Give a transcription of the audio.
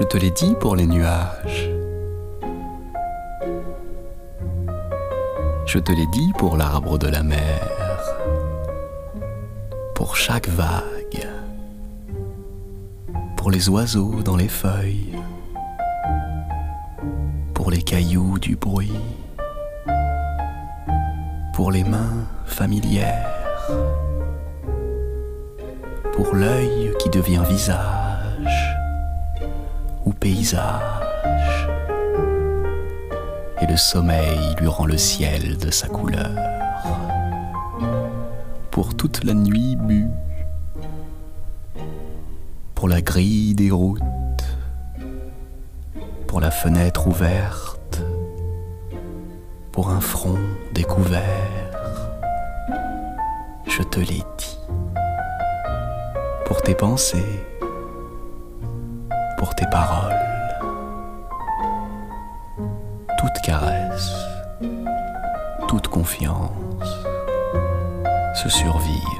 Je te l'ai dit pour les nuages. Je te l'ai dit pour l'arbre de la mer, pour chaque vague, pour les oiseaux dans les feuilles, pour les cailloux du bruit, pour les mains familières, pour l'œil qui devient visage ou paysage, et le sommeil lui rend le ciel de sa couleur, pour toute la nuit bue, pour la grille des routes, pour la fenêtre ouverte, pour un front découvert. Je te l'ai dit. Pour tes pensées, pour tes paroles. Toute caresse, toute confiance, se survivre.